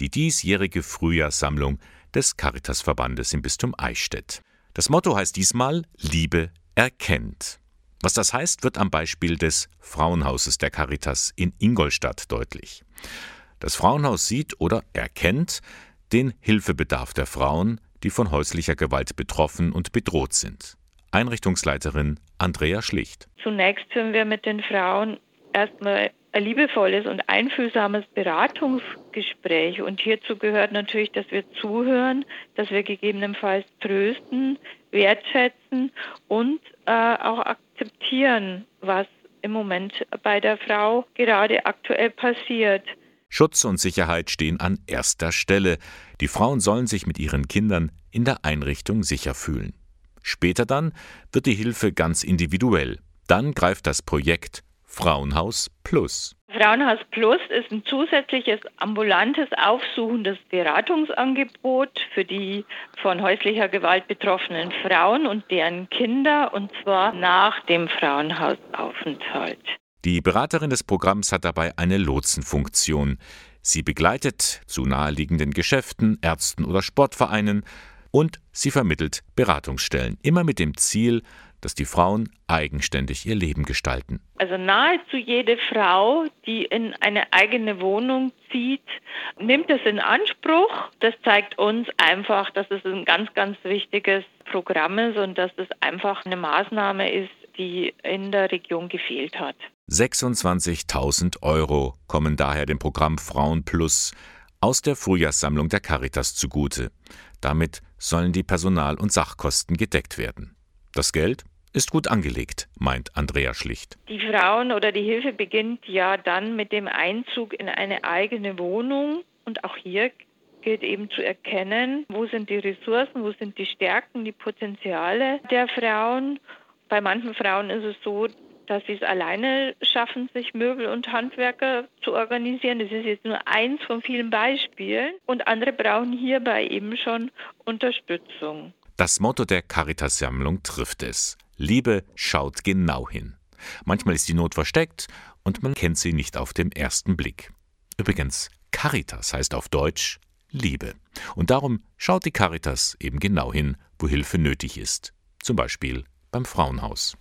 die diesjährige Frühjahrssammlung des Caritasverbandes im Bistum Eichstätt. Das Motto heißt diesmal Liebe erkennt. Was das heißt, wird am Beispiel des Frauenhauses der Caritas in Ingolstadt deutlich. Das Frauenhaus sieht oder erkennt den Hilfebedarf der Frauen, die von häuslicher Gewalt betroffen und bedroht sind. Einrichtungsleiterin Andrea Schlicht. Zunächst führen wir mit den Frauen erstmal ein liebevolles und einfühlsames Beratungsgespräch. Und hierzu gehört natürlich, dass wir zuhören, dass wir gegebenenfalls trösten, wertschätzen und äh, auch akzeptieren, was im Moment bei der Frau gerade aktuell passiert. Schutz und Sicherheit stehen an erster Stelle. Die Frauen sollen sich mit ihren Kindern in der Einrichtung sicher fühlen. Später dann wird die Hilfe ganz individuell. Dann greift das Projekt Frauenhaus Plus. Frauenhaus Plus ist ein zusätzliches ambulantes aufsuchendes Beratungsangebot für die von häuslicher Gewalt betroffenen Frauen und deren Kinder und zwar nach dem Frauenhausaufenthalt. Die Beraterin des Programms hat dabei eine Lotsenfunktion. Sie begleitet zu naheliegenden Geschäften, Ärzten oder Sportvereinen und sie vermittelt Beratungsstellen, immer mit dem Ziel, dass die Frauen eigenständig ihr Leben gestalten. Also nahezu jede Frau, die in eine eigene Wohnung zieht, nimmt es in Anspruch. Das zeigt uns einfach, dass es ein ganz, ganz wichtiges Programm ist und dass es einfach eine Maßnahme ist, die in der Region gefehlt hat. 26.000 Euro kommen daher dem Programm Frauen Plus aus der Frühjahrssammlung der Caritas zugute. Damit sollen die Personal- und Sachkosten gedeckt werden. Das Geld ist gut angelegt, meint Andrea Schlicht. Die Frauen oder die Hilfe beginnt ja dann mit dem Einzug in eine eigene Wohnung und auch hier gilt eben zu erkennen, wo sind die Ressourcen, wo sind die Stärken, die Potenziale der Frauen. Bei manchen Frauen ist es so, dass sie es alleine schaffen, sich Möbel und Handwerker zu organisieren. Das ist jetzt nur eins von vielen Beispielen. Und andere brauchen hierbei eben schon Unterstützung. Das Motto der Caritas-Sammlung trifft es. Liebe schaut genau hin. Manchmal ist die Not versteckt und man kennt sie nicht auf den ersten Blick. Übrigens, Caritas heißt auf Deutsch Liebe. Und darum schaut die Caritas eben genau hin, wo Hilfe nötig ist. Zum Beispiel beim Frauenhaus.